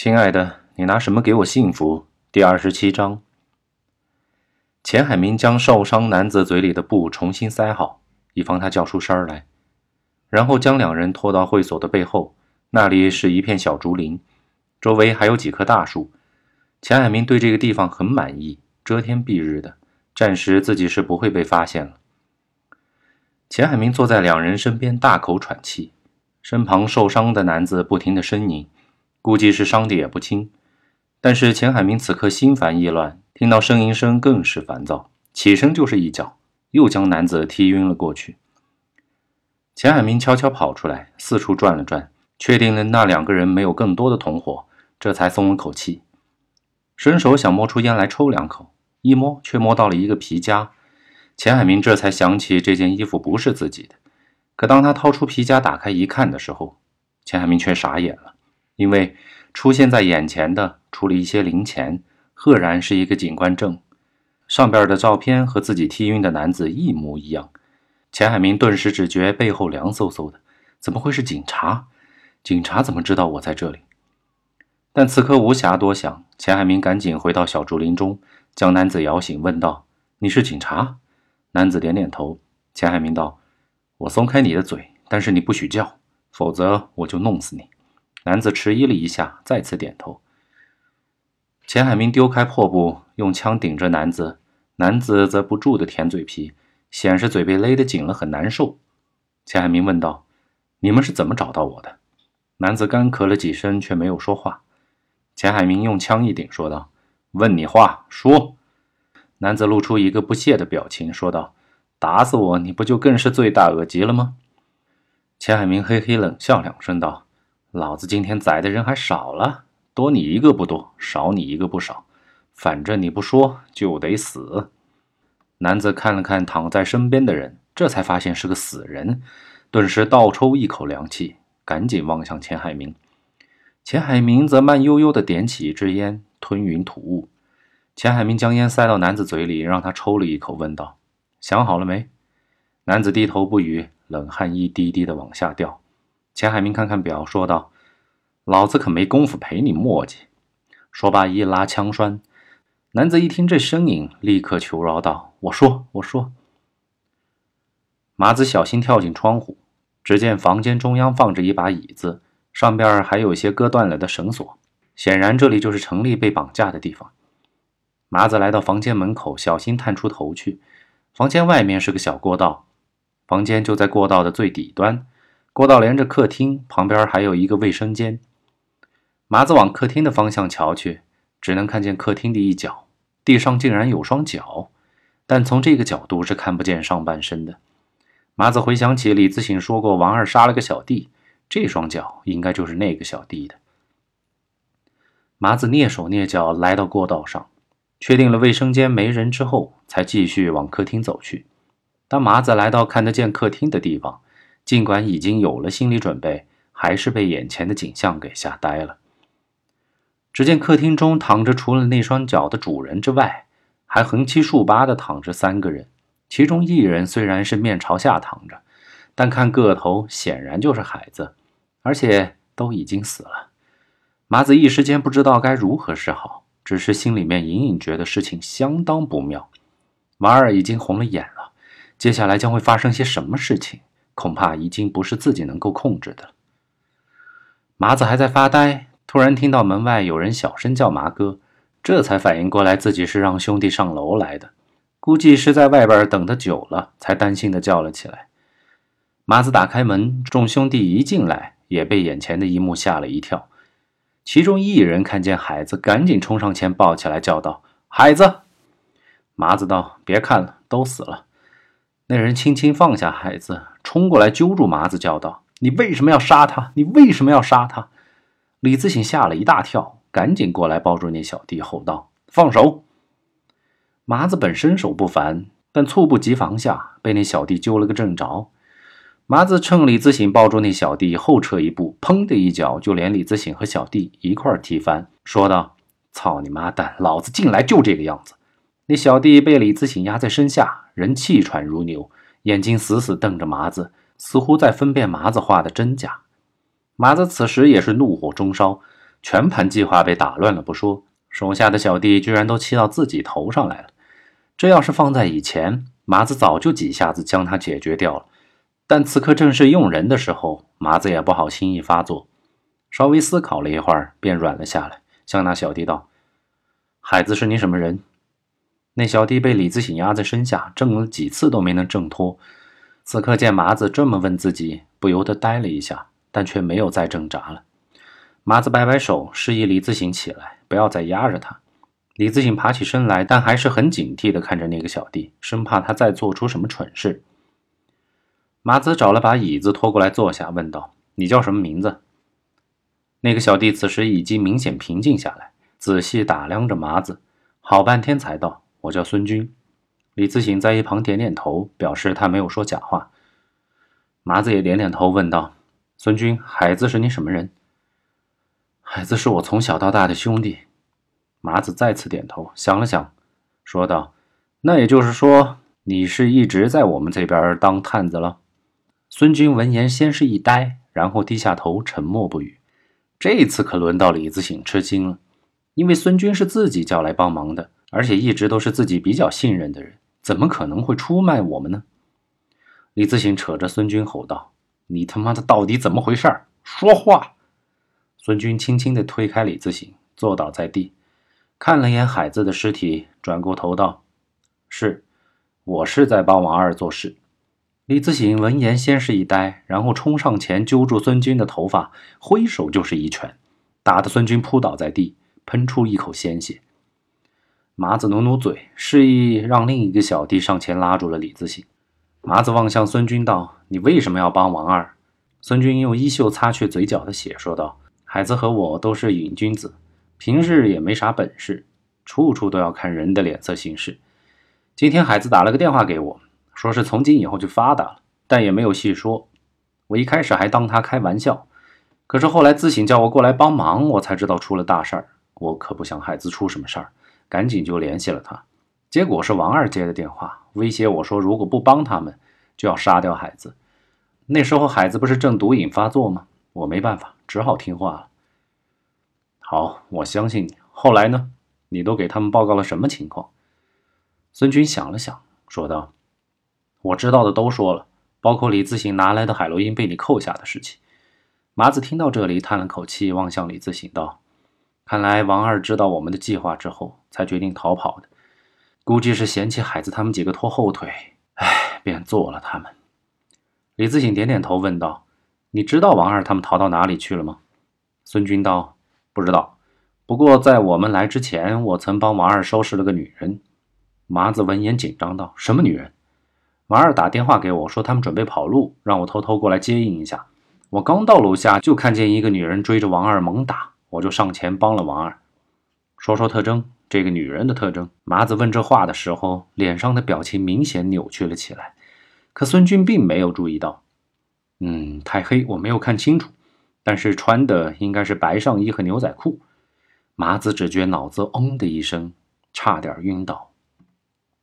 亲爱的，你拿什么给我幸福？第二十七章。钱海明将受伤男子嘴里的布重新塞好，以防他叫出声来，然后将两人拖到会所的背后，那里是一片小竹林，周围还有几棵大树。钱海明对这个地方很满意，遮天蔽日的，暂时自己是不会被发现了。钱海明坐在两人身边，大口喘气，身旁受伤的男子不停的呻吟。估计是伤的也不轻，但是钱海明此刻心烦意乱，听到呻吟声更是烦躁，起身就是一脚，又将男子踢晕了过去。钱海明悄悄跑出来，四处转了转，确定了那两个人没有更多的同伙，这才松了口气，伸手想摸出烟来抽两口，一摸却摸到了一个皮夹，钱海明这才想起这件衣服不是自己的，可当他掏出皮夹打开一看的时候，钱海明却傻眼了。因为出现在眼前的除了一些零钱，赫然是一个警官证，上边的照片和自己踢晕的男子一模一样。钱海明顿时只觉背后凉飕飕的，怎么会是警察？警察怎么知道我在这里？但此刻无暇多想，钱海明赶紧回到小竹林中，将男子摇醒，问道：“你是警察？”男子点点头。钱海明道：“我松开你的嘴，但是你不许叫，否则我就弄死你。”男子迟疑了一下，再次点头。钱海明丢开破布，用枪顶着男子，男子则不住的舔嘴皮，显示嘴被勒得紧了，很难受。钱海明问道：“你们是怎么找到我的？”男子干咳了几声，却没有说话。钱海明用枪一顶，说道：“问你话，说。”男子露出一个不屑的表情，说道：“打死我，你不就更是罪大恶极了吗？”钱海明嘿嘿冷笑两声，道。老子今天宰的人还少了，多你一个不多，少你一个不少，反正你不说就得死。男子看了看躺在身边的人，这才发现是个死人，顿时倒抽一口凉气，赶紧望向钱海明。钱海明则慢悠悠地点起一支烟，吞云吐雾。钱海明将烟塞到男子嘴里，让他抽了一口，问道：“想好了没？”男子低头不语，冷汗一滴滴地往下掉。钱海明看看表，说道：“老子可没工夫陪你磨叽。”说罢一拉枪栓。男子一听这声音，立刻求饶道：“我说，我说。”麻子小心跳进窗户，只见房间中央放着一把椅子，上边还有一些割断了的绳索，显然这里就是程丽被绑架的地方。麻子来到房间门口，小心探出头去。房间外面是个小过道，房间就在过道的最底端。过道连着客厅，旁边还有一个卫生间。麻子往客厅的方向瞧去，只能看见客厅的一角，地上竟然有双脚，但从这个角度是看不见上半身的。麻子回想起李自省说过，王二杀了个小弟，这双脚应该就是那个小弟的。麻子蹑手蹑脚来到过道上，确定了卫生间没人之后，才继续往客厅走去。当麻子来到看得见客厅的地方，尽管已经有了心理准备，还是被眼前的景象给吓呆了。只见客厅中躺着除了那双脚的主人之外，还横七竖八的躺着三个人。其中一人虽然是面朝下躺着，但看个头显然就是孩子，而且都已经死了。麻子一时间不知道该如何是好，只是心里面隐隐觉得事情相当不妙。马尔已经红了眼了，接下来将会发生些什么事情？恐怕已经不是自己能够控制的。麻子还在发呆，突然听到门外有人小声叫“麻哥”，这才反应过来自己是让兄弟上楼来的，估计是在外边等得久了，才担心的叫了起来。麻子打开门，众兄弟一进来，也被眼前的一幕吓了一跳。其中一人看见孩子，赶紧冲上前抱起来，叫道：“孩子！”麻子道：“别看了，都死了。”那人轻轻放下孩子，冲过来揪住麻子，叫道：“你为什么要杀他？你为什么要杀他？”李自省吓了一大跳，赶紧过来抱住那小弟，吼道：“放手！”麻子本身手不凡，但猝不及防下被那小弟揪了个正着。麻子趁李自省抱住那小弟后撤一步，砰的一脚就连李自省和小弟一块踢翻，说道：“操你妈蛋！老子进来就这个样子。”那小弟被李自省压在身下，人气喘如牛，眼睛死死瞪着麻子，似乎在分辨麻子话的真假。麻子此时也是怒火中烧，全盘计划被打乱了不说，手下的小弟居然都气到自己头上来了。这要是放在以前，麻子早就几下子将他解决掉了。但此刻正是用人的时候，麻子也不好轻易发作。稍微思考了一会儿，便软了下来，向那小弟道：“海子是你什么人？”那小弟被李自省压在身下，挣了几次都没能挣脱。此刻见麻子这么问自己，不由得呆了一下，但却没有再挣扎了。麻子摆摆手，示意李自省起来，不要再压着他。李自省爬起身来，但还是很警惕地看着那个小弟，生怕他再做出什么蠢事。麻子找了把椅子拖过来坐下，问道：“你叫什么名字？”那个小弟此时已经明显平静下来，仔细打量着麻子，好半天才道。我叫孙军，李自省在一旁点点头，表示他没有说假话。麻子也点点头，问道：“孙军，孩子是你什么人？”孩子是我从小到大的兄弟。麻子再次点头，想了想，说道：“那也就是说，你是一直在我们这边当探子了？”孙军闻言，先是一呆，然后低下头，沉默不语。这次可轮到李自省吃惊了，因为孙军是自己叫来帮忙的。而且一直都是自己比较信任的人，怎么可能会出卖我们呢？李自省扯着孙军吼道：“你他妈的到底怎么回事？说话！”孙军轻轻地推开李自省，坐倒在地，看了眼海子的尸体，转过头道：“是，我是在帮王二做事。”李自省闻言，先是一呆，然后冲上前揪住孙军的头发，挥手就是一拳，打得孙军扑倒在地，喷出一口鲜血。麻子努努嘴，示意让另一个小弟上前拉住了李自省。麻子望向孙军道：“你为什么要帮王二？”孙军用衣袖擦去嘴角的血，说道：“海子和我都是瘾君子，平日也没啥本事，处处都要看人的脸色行事。今天海子打了个电话给我，说是从今以后就发达了，但也没有细说。我一开始还当他开玩笑，可是后来自省叫我过来帮忙，我才知道出了大事儿。我可不想海子出什么事儿。”赶紧就联系了他，结果是王二接的电话，威胁我说如果不帮他们，就要杀掉海子。那时候海子不是正毒瘾发作吗？我没办法，只好听话了。好，我相信你。后来呢？你都给他们报告了什么情况？孙军想了想，说道：“我知道的都说了，包括李自省拿来的海洛因被你扣下的事情。”麻子听到这里，叹了口气，望向李自省道。看来王二知道我们的计划之后，才决定逃跑的。估计是嫌弃海子他们几个拖后腿，哎，便做了他们。李自省点点头，问道：“你知道王二他们逃到哪里去了吗？”孙军道：“不知道。不过在我们来之前，我曾帮王二收拾了个女人。”麻子闻言紧张道：“什么女人？”王二打电话给我说，他们准备跑路，让我偷偷过来接应一下。我刚到楼下，就看见一个女人追着王二猛打。我就上前帮了王二，说说特征。这个女人的特征。麻子问这话的时候，脸上的表情明显扭曲了起来。可孙军并没有注意到。嗯，太黑，我没有看清楚，但是穿的应该是白上衣和牛仔裤。麻子只觉脑子嗡的一声，差点晕倒。